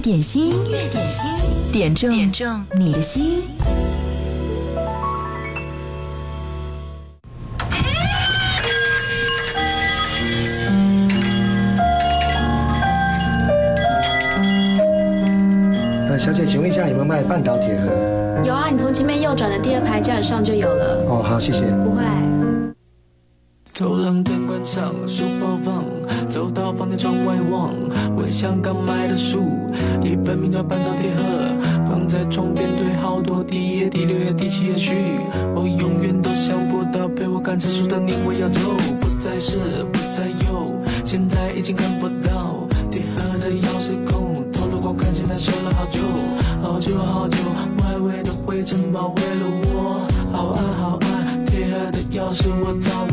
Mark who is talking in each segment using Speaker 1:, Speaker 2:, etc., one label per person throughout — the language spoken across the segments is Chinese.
Speaker 1: 点心，点心，点中，点中，你的心。
Speaker 2: 小姐，请问一下有没有卖半岛铁盒？
Speaker 3: 有啊，你从前面右转的第二排架子上就有了。
Speaker 2: 哦，好，谢谢。
Speaker 3: 不会。
Speaker 4: 走到房间窗外望，我香港买的书，一本名叫《半岛铁盒》，放在窗边堆好多，第一页、第六页、第七页序，我永远都想不到陪我看这书的你，我要走，不再是，不再有，现在已经看不到铁盒的钥匙孔，透了光看见它修了好久，好久好久，外围的灰尘包围了我，好暗好暗，铁盒的钥匙我找。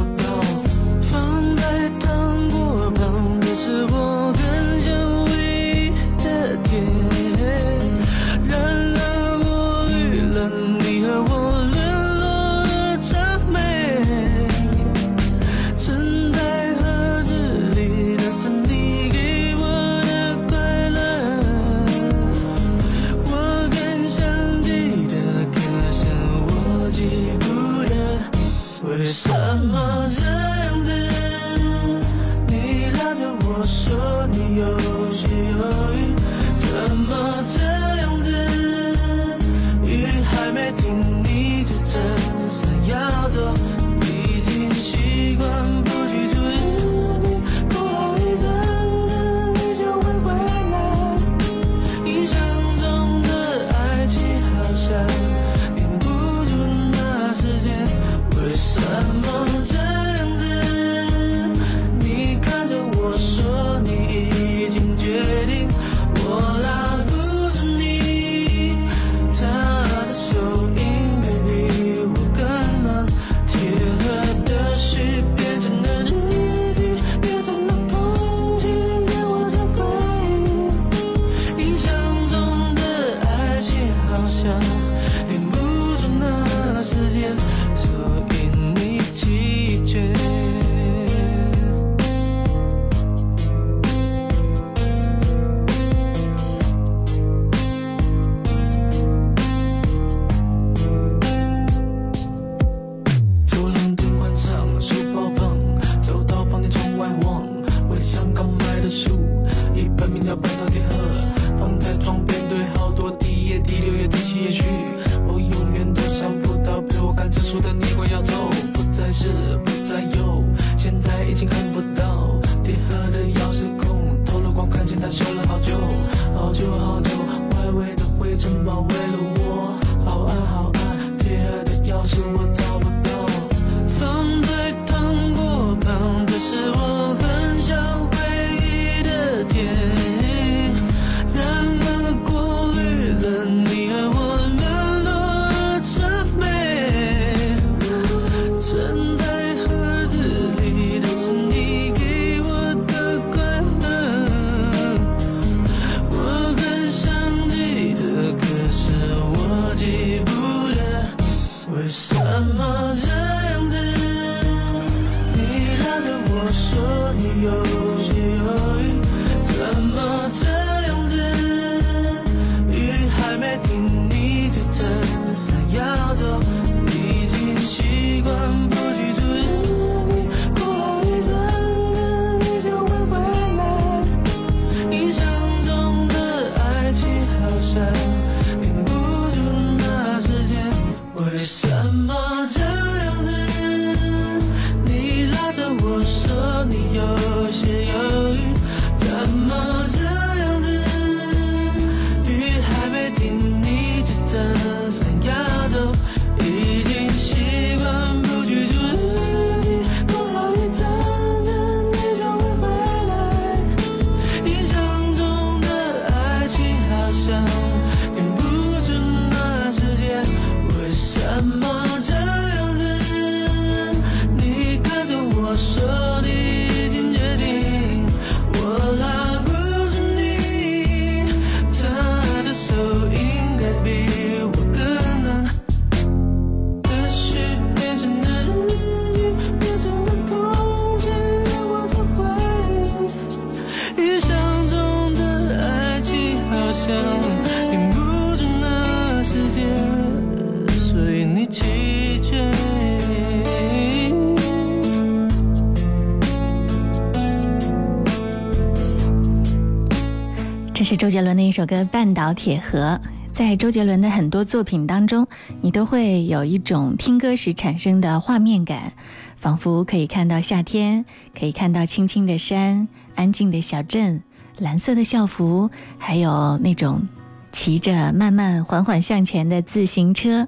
Speaker 4: 是
Speaker 5: 周杰伦的一首歌《半岛铁盒》。在周杰伦的很多作品当中，你都会有一种听歌时产生的画面感，仿佛可以看到夏天，可以看到青青的山、安静的小镇、蓝色的校服，还有那种骑着慢慢缓缓向前的自行车。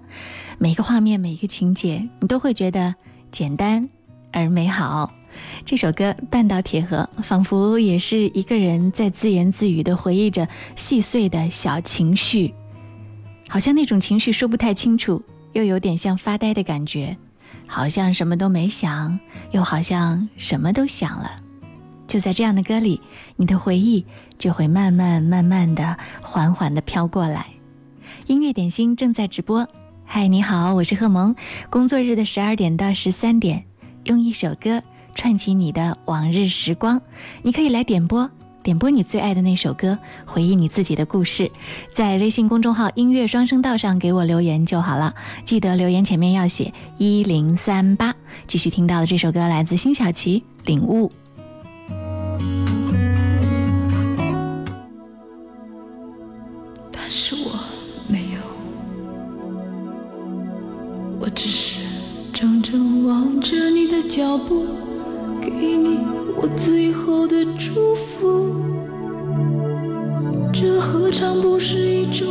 Speaker 5: 每个画面，每一个情节，你都会觉得简单而美好。这首歌《半岛铁盒》仿佛也是一个人在自言自语的回忆着细碎的小情绪，好像那种情绪说不太清楚，又有点像发呆的感觉，好像什么都没想，又好像什么都想了。就在这样的歌里，你的回忆就会慢慢慢慢的、缓缓的飘过来。音乐点心正在直播，嗨，你好，我是贺萌。工作日的十二点到十三点，用一首歌。串起你的往日时光，你可以来点播，点播你最爱的那首歌，回忆你自己的故事，在微信公众号“音乐双声道”上给我留言就好了。记得留言前面要写一零三八。继续听到的这首歌来自辛晓琪，《领悟》。
Speaker 6: 但是我没有，我只是怔怔望着你的脚步。我最后的祝福，这何尝不是一种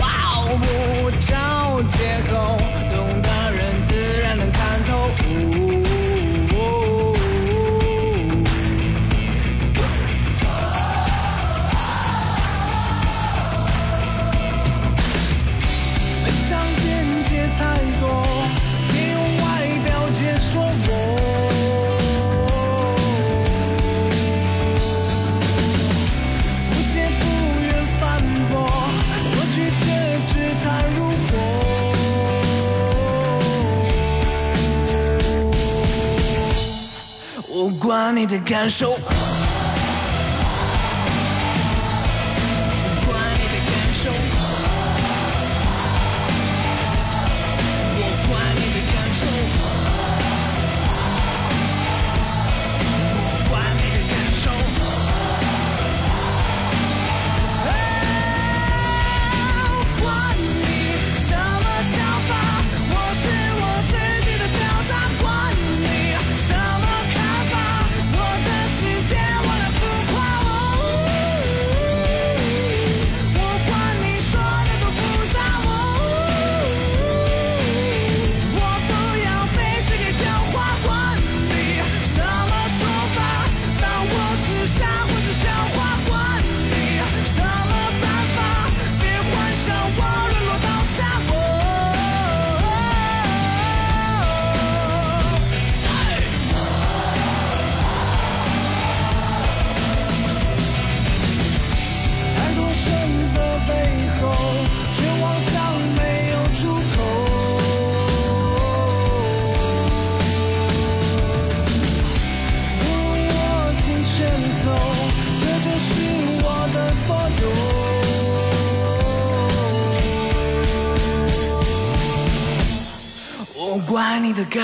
Speaker 7: 哇哦，不找借口，感受。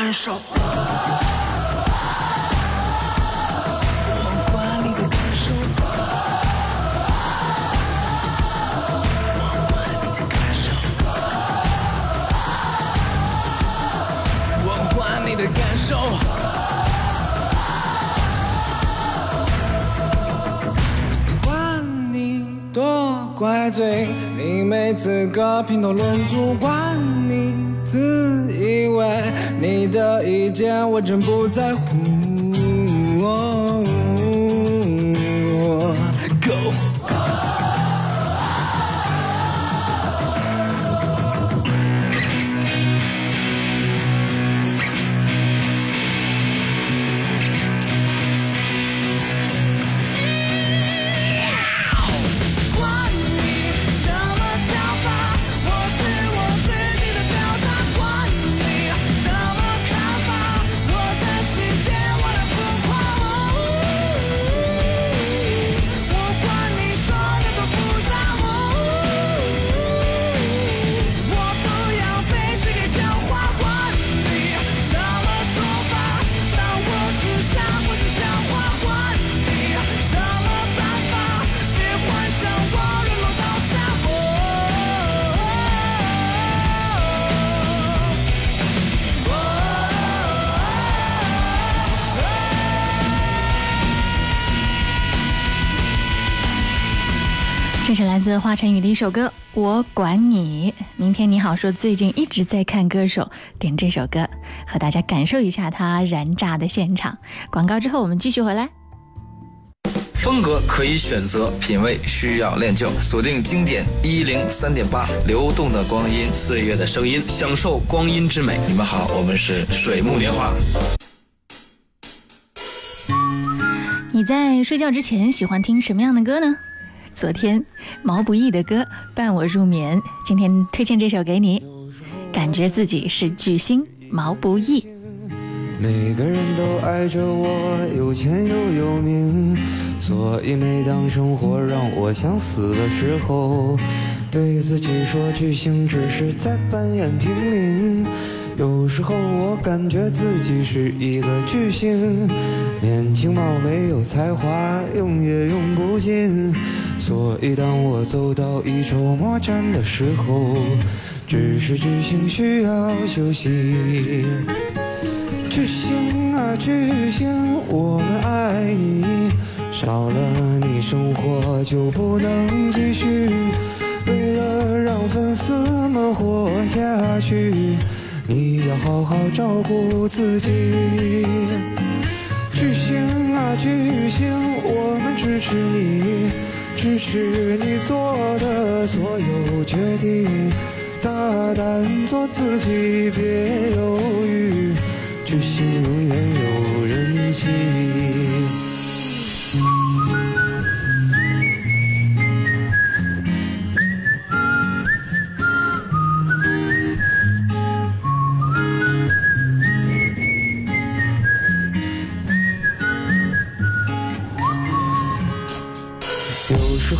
Speaker 7: 感受。我管你的感受。我管你的感受。我管你的感受。管你多怪罪，你没资格评头论足。我真不在乎。自
Speaker 5: 华晨宇的一首歌《我管你》。明天你好说最近一直在看歌手，点这首歌，和大家感受一下他燃炸的现场。广告之后我们继续回来。
Speaker 8: 风格可以选择，品味需要练就。锁定经典一零三点八，流动的光阴，岁月的声音，享受光阴之美。你们好，我们是水木年华。
Speaker 5: 你在睡觉之前喜欢听什么样的歌呢？昨天毛不易的歌伴我入眠，今天推荐这首给你，感觉自己是巨星。毛不易。
Speaker 9: 每个人都爱着我，有钱又有名，所以每当生活让我想死的时候，对自己说巨星只是在扮演平民。有时候我感觉自己是一个巨星，年轻貌美有才华，用也用不尽。所以当我走到一筹莫展的时候，只是巨星需要休息。巨星啊巨星，我们爱你，少了你生活就不能继续。为了让粉丝们活下去。你要好好照顾自己，巨星啊巨星，我们支持你，支持你做的所有决定，大胆做自己，别犹豫，巨星永远有人气。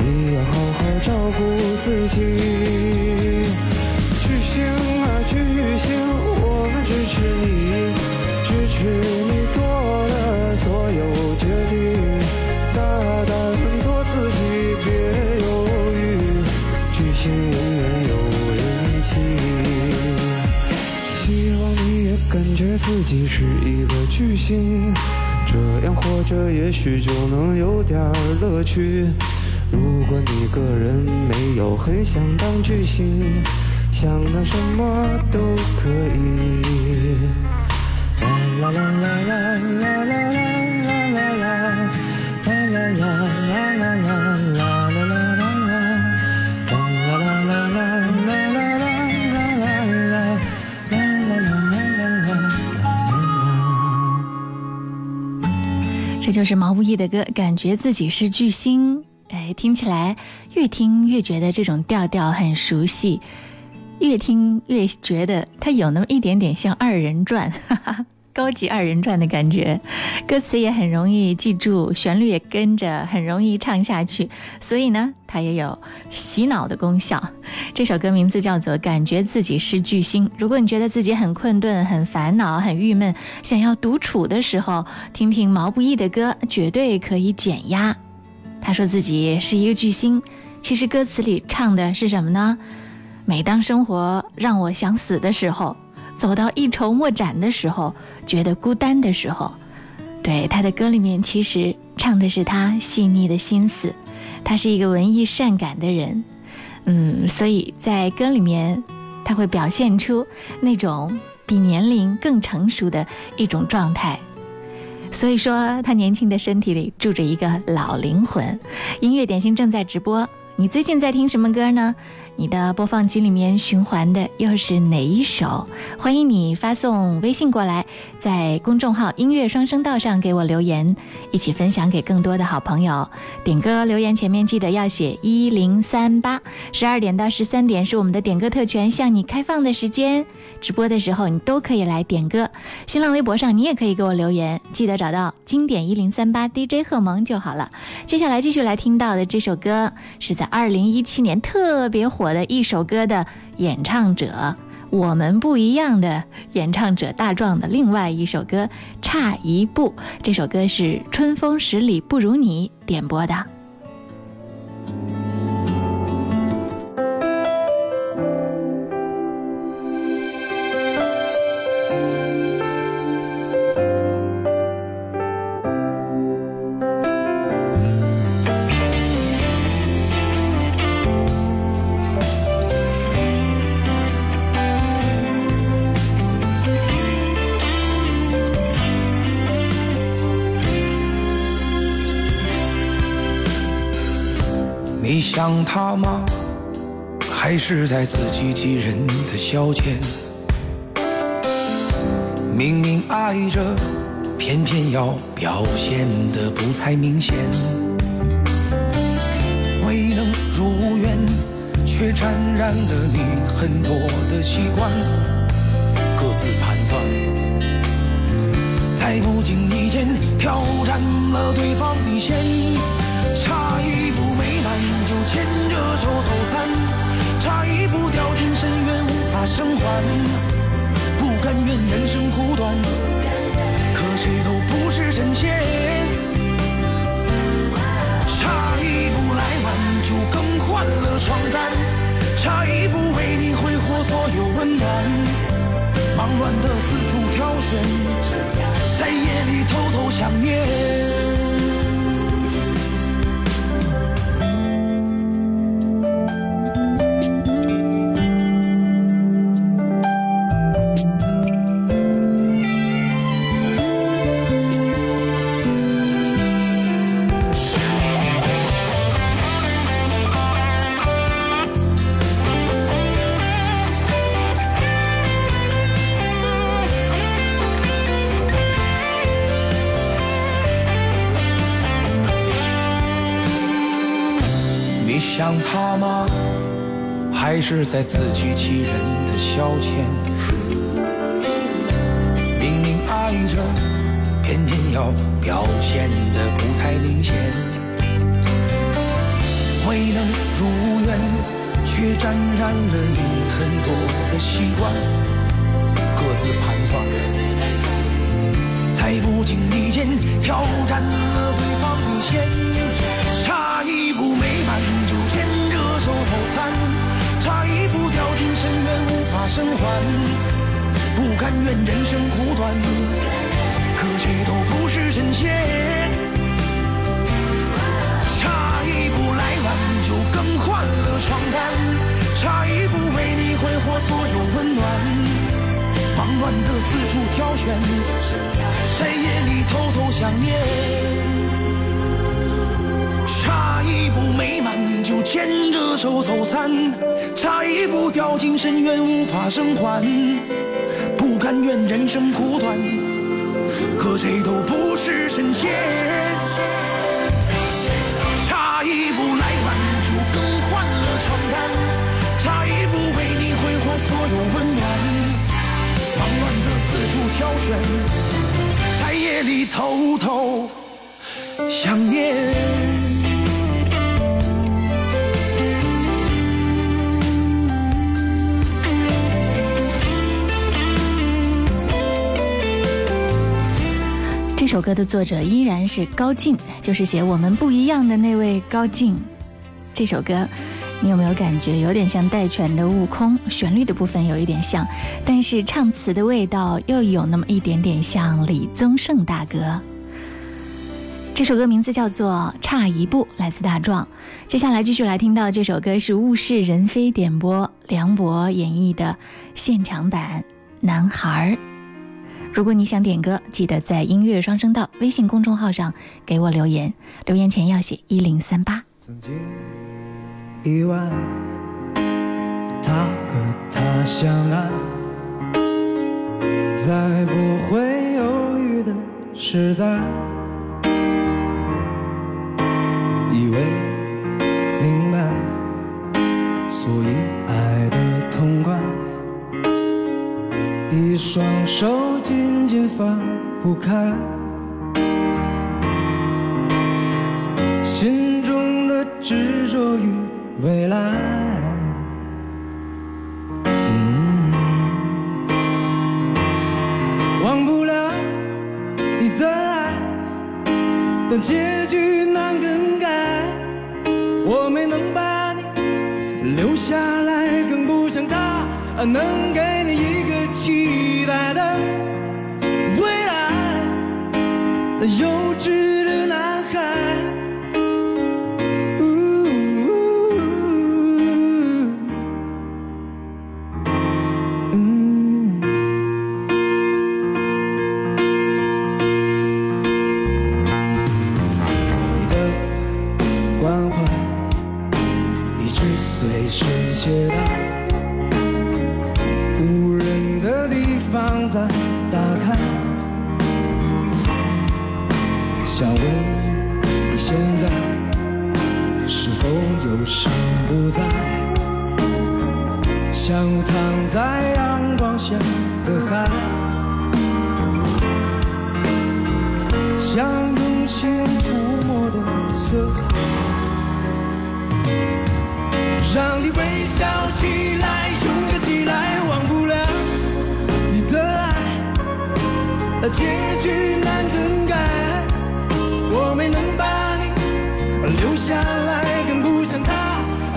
Speaker 9: 你要好好照顾自己，巨星啊巨星，我们支持你，支持你做的所有决定，大胆做自己，别犹豫，巨星永远有人气。希望你也感觉自己是一个巨星，这样活着也许就能有点乐趣。如果你个人没有很想当巨星，想当什么都可以。啦啦啦啦啦啦啦啦啦啦啦，啦啦啦啦啦啦啦啦啦啦啦，啦啦啦啦啦啦啦啦啦啦啦啦啦啦。
Speaker 5: 这就是毛不易的歌，感觉自己是巨星。哎，听起来越听越觉得这种调调很熟悉，越听越觉得它有那么一点点像二人转，哈哈，高级二人转的感觉。歌词也很容易记住，旋律也跟着很容易唱下去，所以呢，它也有洗脑的功效。这首歌名字叫做《感觉自己是巨星》。如果你觉得自己很困顿、很烦恼、很郁闷，想要独处的时候，听听毛不易的歌，绝对可以减压。他说自己是一个巨星，其实歌词里唱的是什么呢？每当生活让我想死的时候，走到一筹莫展的时候，觉得孤单的时候，对他的歌里面其实唱的是他细腻的心思。他是一个文艺善感的人，嗯，所以在歌里面他会表现出那种比年龄更成熟的一种状态。所以说，他年轻的身体里住着一个老灵魂。音乐点心正在直播，你最近在听什么歌呢？你的播放机里面循环的又是哪一首？欢迎你发送微信过来，在公众号“音乐双声道”上给我留言，一起分享给更多的好朋友。点歌留言前面记得要写一零三八。十二点到十三点是我们的点歌特权向你开放的时间，直播的时候你都可以来点歌。新浪微博上你也可以给我留言，记得找到经典一零三八 DJ 贺萌就好了。接下来继续来听到的这首歌是在二零一七年特别火。的一首歌的演唱者，我们不一样的演唱者大壮的另外一首歌《差一步》，这首歌是春风十里不如你点播的。
Speaker 10: 想他吗？还是在自欺欺人的消遣？明明爱着，偏偏要表现得不太明显。未能如愿，却沾染了你很多的习惯，各自盘算，在不经意间挑战了对方底线，差一牵着手走散，差一步掉进深渊无法生还，不甘愿人生苦短，可谁都不是神仙。差一步来晚就更换了床单，差一步为你挥霍所有温暖，忙乱的四处挑选，在夜里偷偷想念。是在自欺欺人的消遣？明明爱着，偏偏要表现的不太明显。未能如愿，却沾染了你很多的习惯，各自盘算，在不经意间挑战了对方底线。差一步美满就牵着手走散，深渊无法生还，不甘愿人生苦短，可谁都不是神仙。差一步来晚就更换了床单，差一步为你挥霍所有温暖，忙乱的四处挑选，在夜里偷偷想念。一步美满就牵着手走散，差一步掉进深渊无法生还，不甘愿人生苦短，可谁都不是神仙。差一步来晚就更换了床单，差一步为你挥霍所有温暖，忙乱的四处挑选，在夜里偷偷想念。
Speaker 5: 首歌的作者依然是高进，就是写我们不一样的那位高进。这首歌，你有没有感觉有点像戴荃的《悟空》？旋律的部分有一点像，但是唱词的味道又有那么一点点像李宗盛大哥。这首歌名字叫做《差一步》，来自大壮。接下来继续来听到这首歌是物是人非点播梁博演绎的现场版《男孩儿》。如果你想点歌，记得在音乐双声道微信公众号上给我留言，留言前要写一零三八。
Speaker 7: 曾经意外，他和她相爱，在不会犹豫的时代，放不开，心中的执着与未来。结局难更改。我没能把你留下来，更不像他，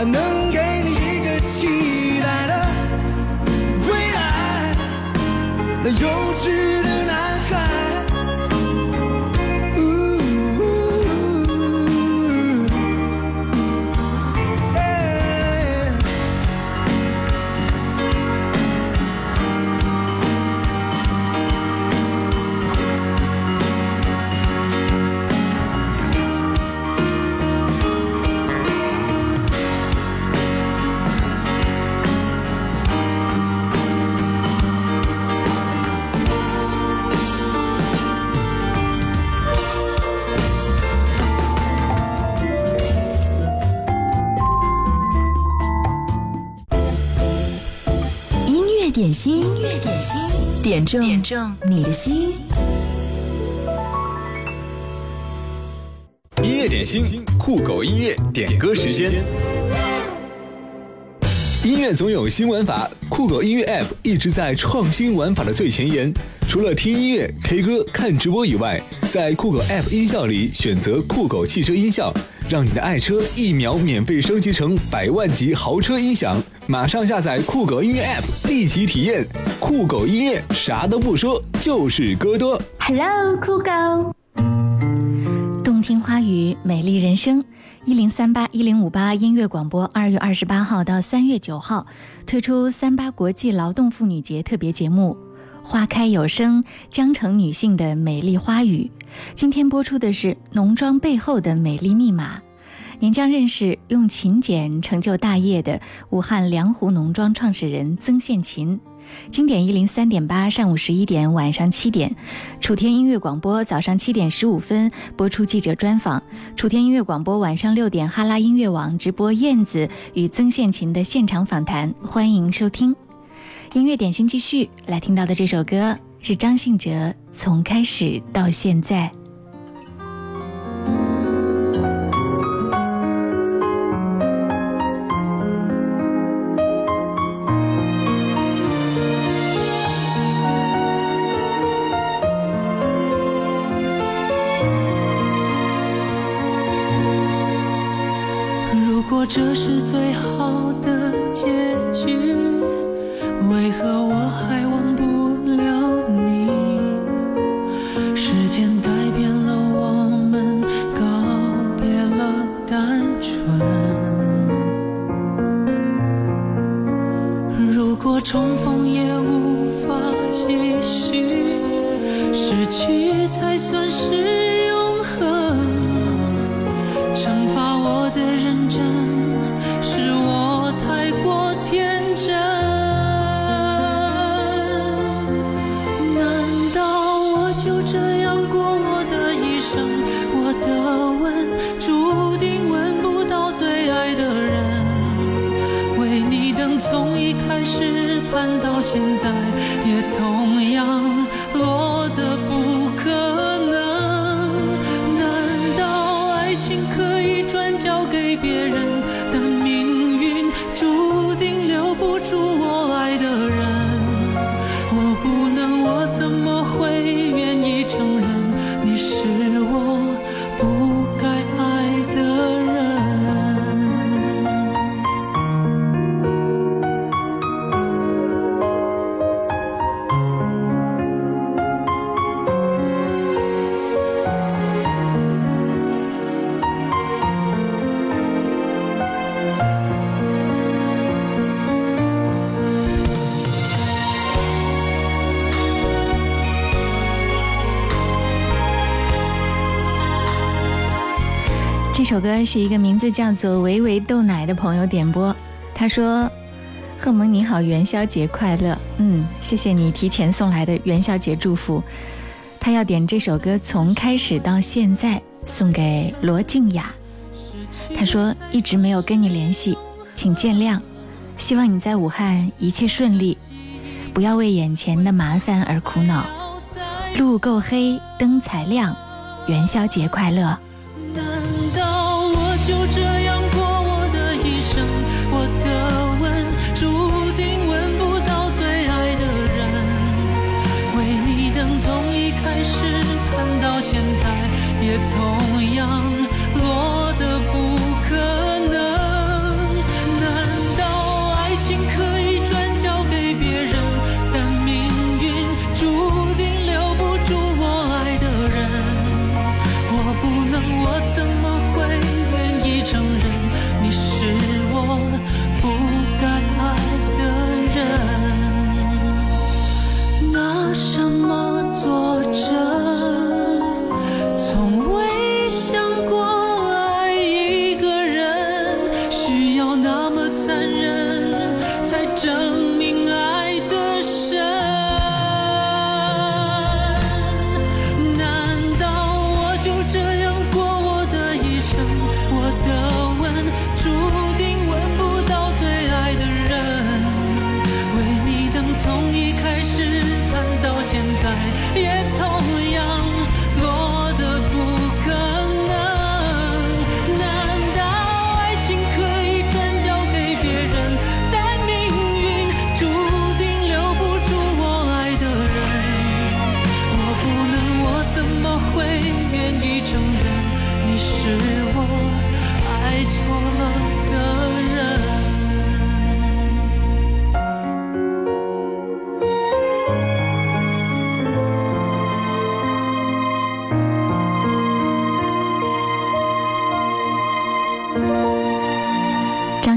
Speaker 7: 能给你一个期待的未来。那幼稚的
Speaker 1: 点心，音乐点心，点中点中你的心。
Speaker 11: 音乐点心，酷狗音乐点歌时间。音乐总有新玩法，酷狗音乐 App 一直在创新玩法的最前沿。除了听音乐、K 歌、看直播以外，在酷狗 App 音效里选择酷狗汽车音效，让你的爱车一秒免费升级成百万级豪车音响。马上下载酷狗音乐 App，立即体验酷狗音乐，啥都不说，就是歌多。
Speaker 5: Hello，酷狗。动听花语，美丽人生。一零三八一零五八音乐广播，二月二十八号到三月九号推出三八国际劳动妇女节特别节目《花开有声》，江城女性的美丽花语。今天播出的是浓妆背后的美丽密码。您将认识用勤俭成就大业的武汉梁湖农庄创始人曾宪勤。经典一零三点八，上午十一点，晚上七点，楚天音乐广播早上七点十五分播出记者专访；楚天音乐广播晚上六点，哈拉音乐网直播燕子与曾宪勤的现场访谈，欢迎收听。音乐点心继续来听到的这首歌是张信哲《从开始到现在》。
Speaker 4: 就这样过我的一生？我的吻注定吻不到最爱的人。为你等从一开始盼到现在，
Speaker 5: 歌是一个名字叫做“维维豆奶”的朋友点播，他说：“贺蒙你好，元宵节快乐。”嗯，谢谢你提前送来的元宵节祝福。他要点这首歌，从开始到现在，送给罗静雅。他说一直没有跟你联系，请见谅。希望你在武汉一切顺利，不要为眼前的麻烦而苦恼。路够黑，灯才亮，元宵节快乐。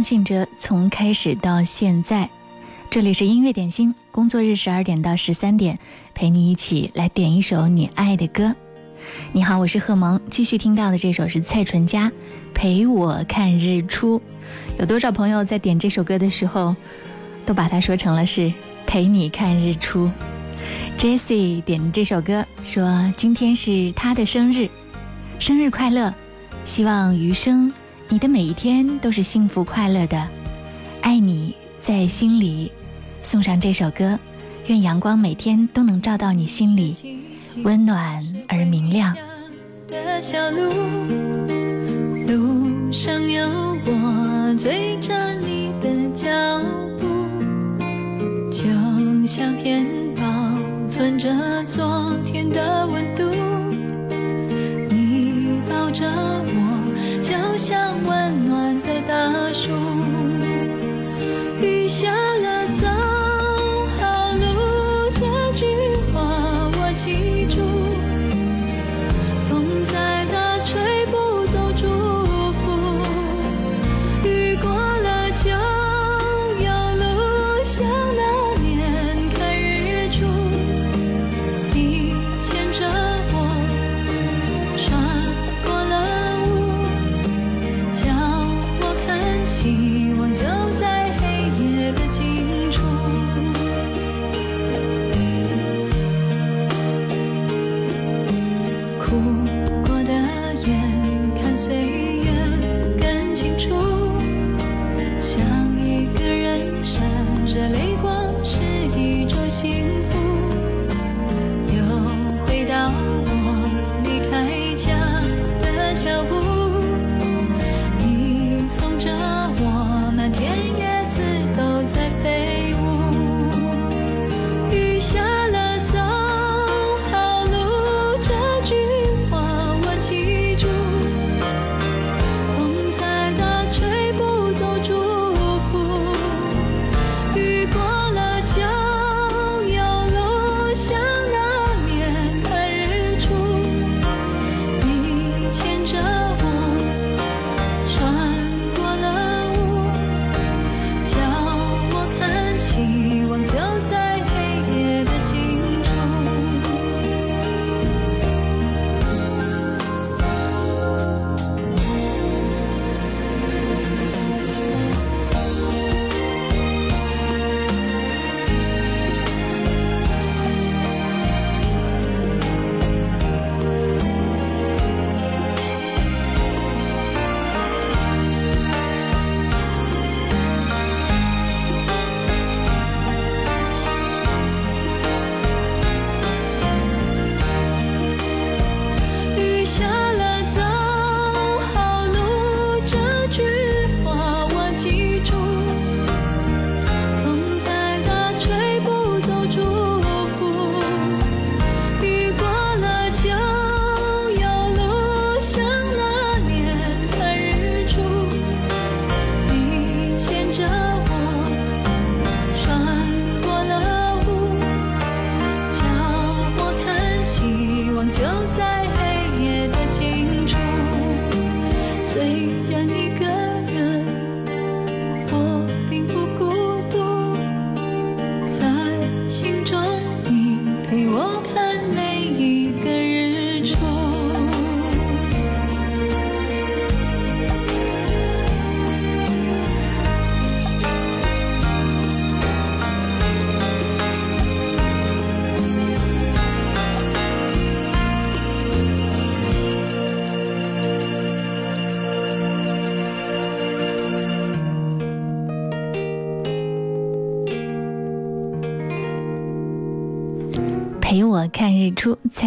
Speaker 5: 信哲从开始到现在，这里是音乐点心，工作日十二点到十三点，陪你一起来点一首你爱的歌。你好，我是贺萌，继续听到的这首是蔡淳佳《陪我看日出》。有多少朋友在点这首歌的时候，都把它说成了是陪你看日出？Jesse 点这首歌说今天是他的生日，生日快乐，希望余生。你的每一天都是幸福快乐的，爱你在心里。送上这首歌，愿阳光每天都能照到你心里，温暖而明亮。
Speaker 6: 的小路，路上有我追着你的脚步，就像片保存着昨天的温度。你抱着像温暖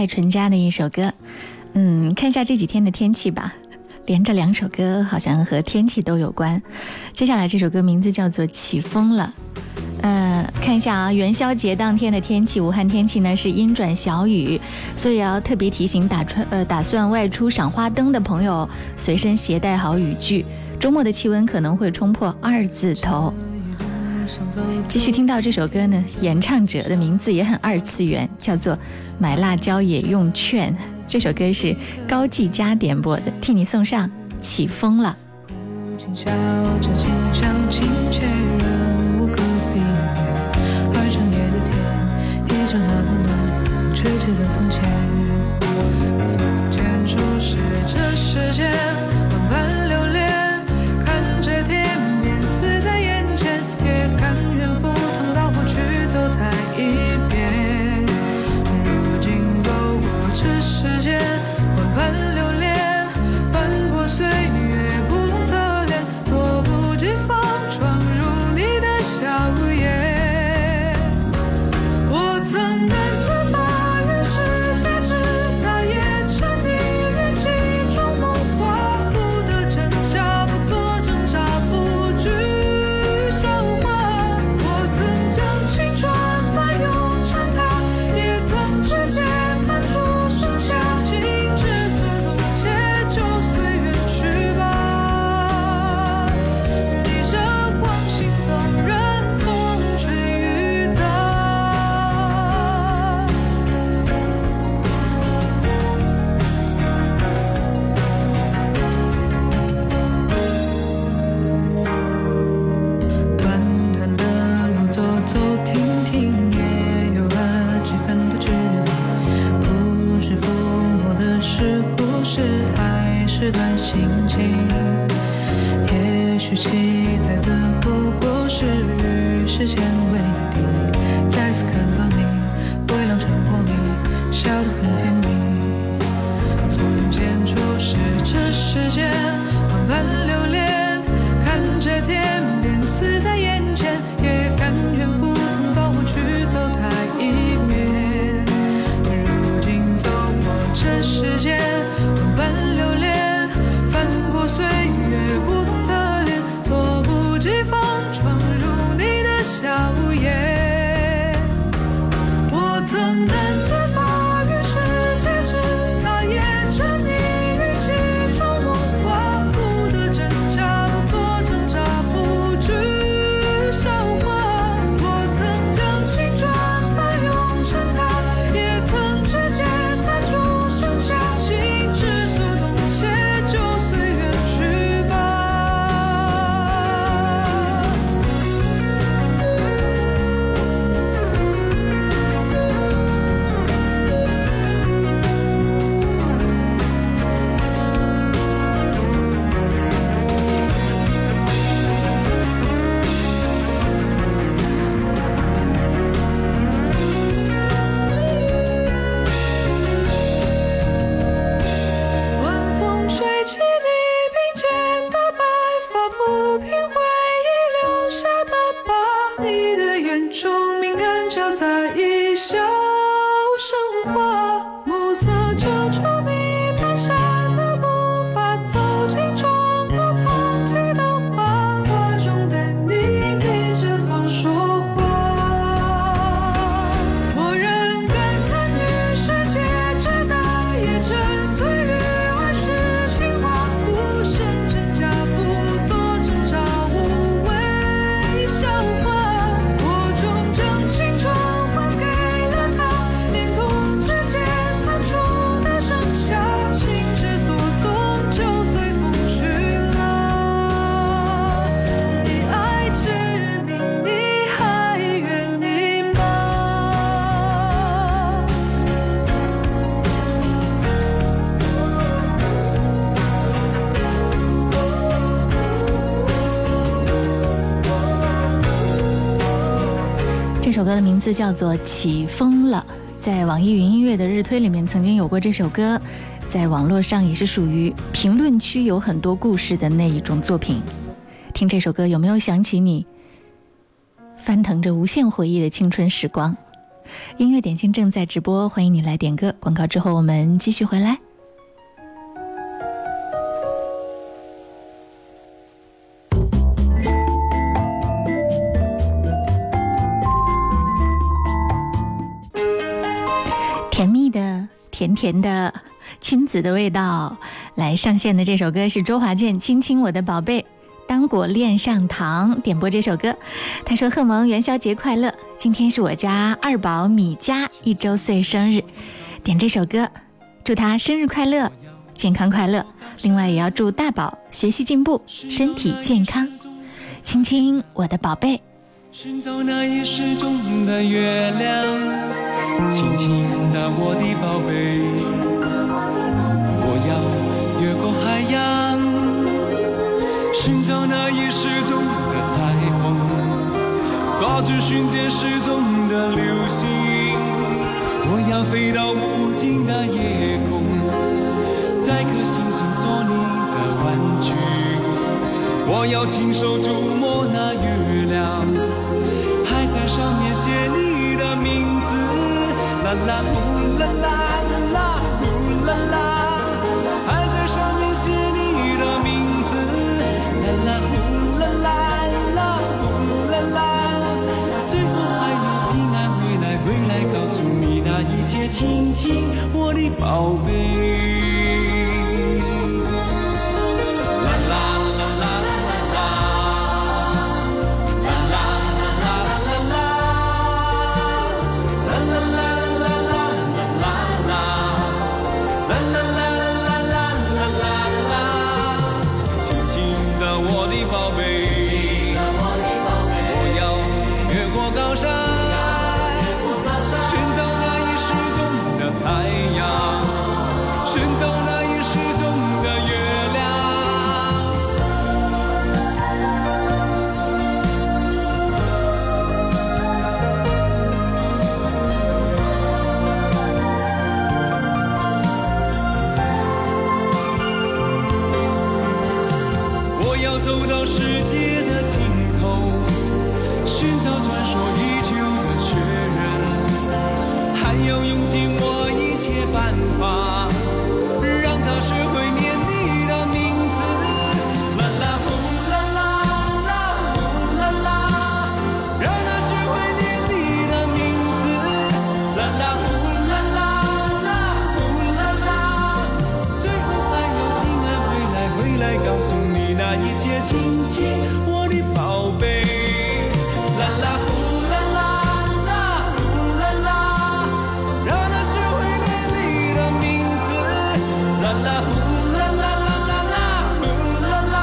Speaker 6: 出，
Speaker 5: 蔡淳佳的一首歌。嗯，看一下这几天的天气吧，连着两首歌好像和天气都有关。接下来这首歌名字叫做《起风了》。呃，看一下啊，元宵节当天的天气，武汉天气呢是阴转小雨，所以要特别提醒打穿呃打算外出赏花灯的朋友，随身携带好雨具。周末的气温可能会冲破二字头。继续听到这首歌呢，演唱者的名字也很二次元，叫做“买辣椒也用券”。这首歌是高继佳点播的，替你送上《起风了》。
Speaker 12: 笑着清香亲切，人无可得很甜蜜。从前初识这世间，万般流连，看着天名
Speaker 5: 字叫做《起风了》，在网易云音乐的日推里面曾经有过这首歌，在网络上也是属于评论区有很多故事的那一种作品。听这首歌有没有想起你翻腾着无限回忆的青春时光？音乐点心正在直播，欢迎你来点歌。广告之后我们继续回来。甜甜的、亲子的味道，来上线的这首歌是周华健《亲亲我的宝贝》。当果恋上糖点播这首歌，他说：“贺萌元宵节快乐！今天是我家二宝米佳一周岁生日，点这首歌，祝他生日快乐，健康快乐。另外也要祝大宝学习进步，身体健康。亲亲我的宝贝。”
Speaker 13: 寻找那已失踪的月亮，轻轻的我的宝贝，我要越过海洋，寻找那已失踪的彩虹，抓住瞬间失踪的流星，我要飞到无尽的夜空，摘颗星星做你的玩具，我要亲手触摸那月亮。还在上面写你的名字，啦啦，呼啦啦啦，呼啦啦，还在上面写你的名字。啦啦，呼啦啦啦，呼啦啦，最后还能平安回来，回来告诉你那一切，亲亲，我的宝贝。
Speaker 7: 走到世界的尽头寻找传说已久的雪人还要用尽我
Speaker 10: 一切办法亲亲
Speaker 7: 我的宝贝啦啦呼啦啦啦呼
Speaker 10: 啦啦让他学会念你的
Speaker 7: 名字啦啦呼啦啦啦啦啦呼啦啦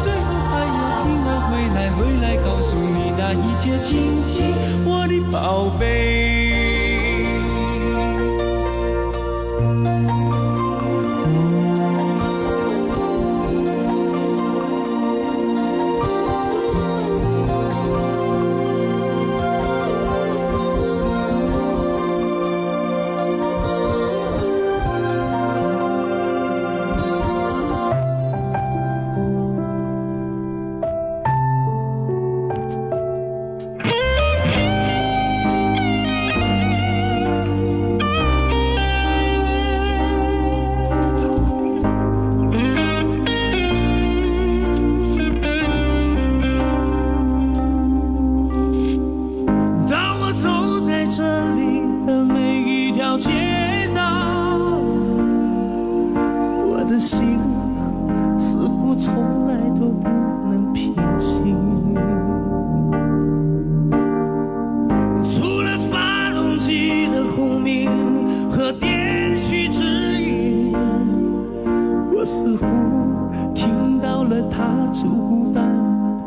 Speaker 7: 最后还要平安回
Speaker 10: 来回来告诉你那一切亲亲
Speaker 7: 我的宝贝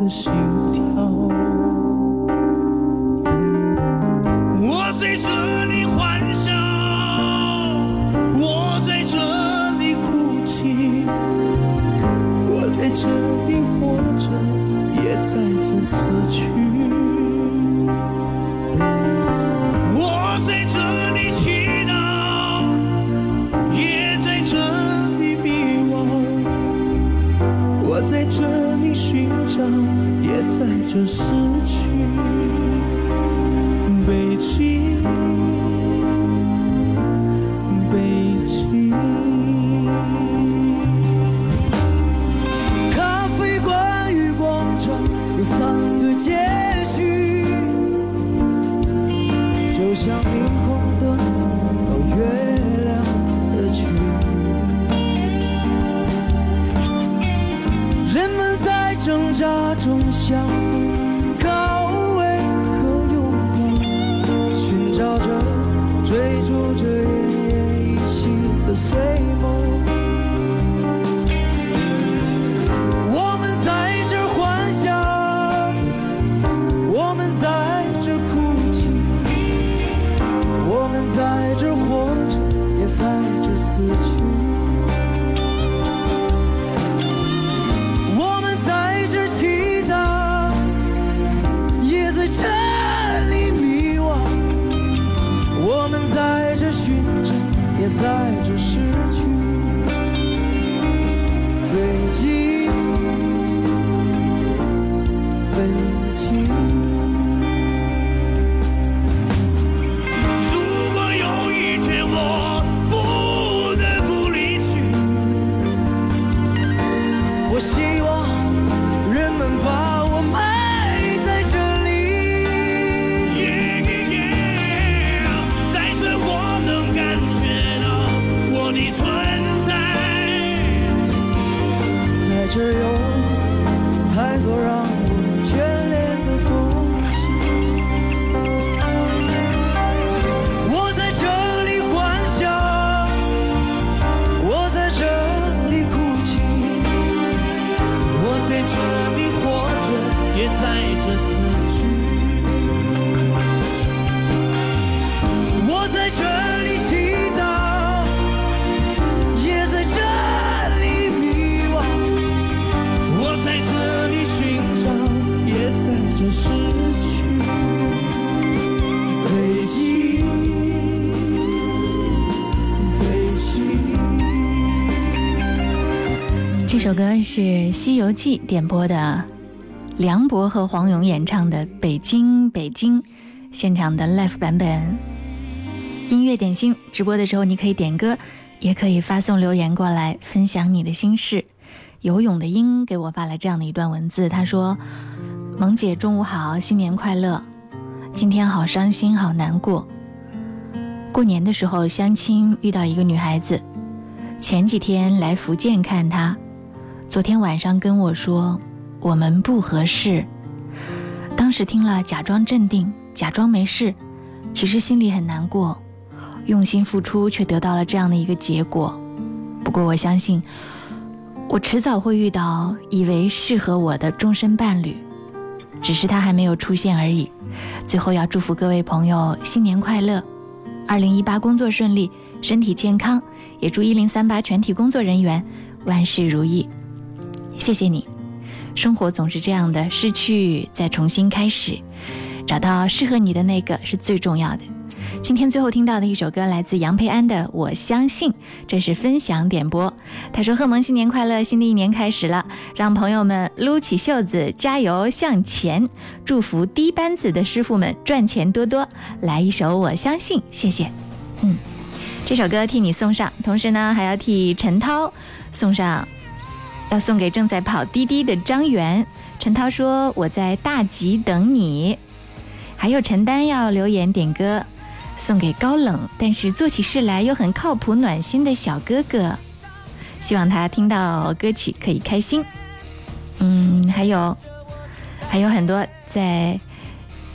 Speaker 7: 心跳。这是
Speaker 5: 这首歌是《西游记》点播的，梁博和黄勇演唱的《北京北京》，现场的 live 版本。音乐点心直播的时候，你可以点歌，也可以发送留言过来分享你的心事。游泳的鹰给我发了这样的一段文字，他说：“萌姐中午好，新年快乐！今天好伤心，好难过。过年的时候相亲遇到一个女孩子，前几天来福建看她，昨天晚上跟我说我们不合适。当时听了，假装镇定，假装没事，其实心里很难过。用心付出，却得到了这样的一个结果。不过我相信，我迟早会遇到以为适合我的终身伴侣，只是他还没有出现而已。最后要祝福各位朋友新年快乐，二零一八工作顺利，身体健康，也祝一零三八全体工作人员万事如意。谢谢你，生活总是这样的，失去再重新开始，找到适合你的那个是最重要的。今天最后听到的一首歌来自杨培安的《我相信》，这是分享点播。他说：“贺萌新年快乐，新的一年开始了，让朋友们撸起袖子，加油向前！祝福低班子的师傅们赚钱多多。来一首《我相信》，谢谢。嗯，这首歌替你送上，同时呢还要替陈涛送上，要送给正在跑滴滴的张元。陈涛说：“我在大吉等你。”还有陈丹要留言点歌。送给高冷但是做起事来又很靠谱、暖心的小哥哥，希望他听到歌曲可以开心。嗯，还有还有很多在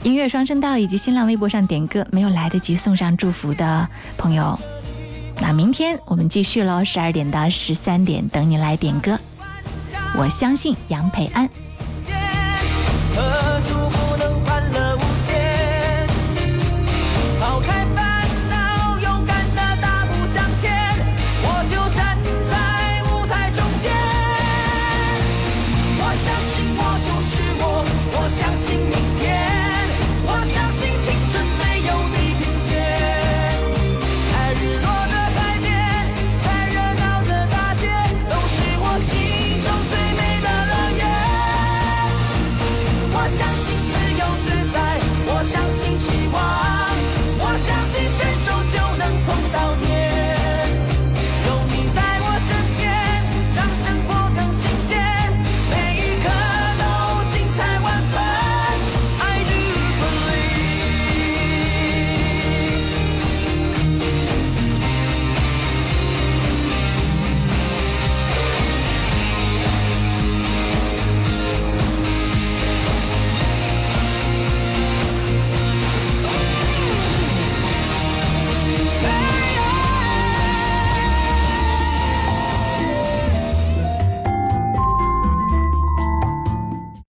Speaker 5: 音乐双声道以及新浪微博上点歌没有来得及送上祝福的朋友，那明天我们继续喽，十二点到十三点等你来点歌。我相信杨培安。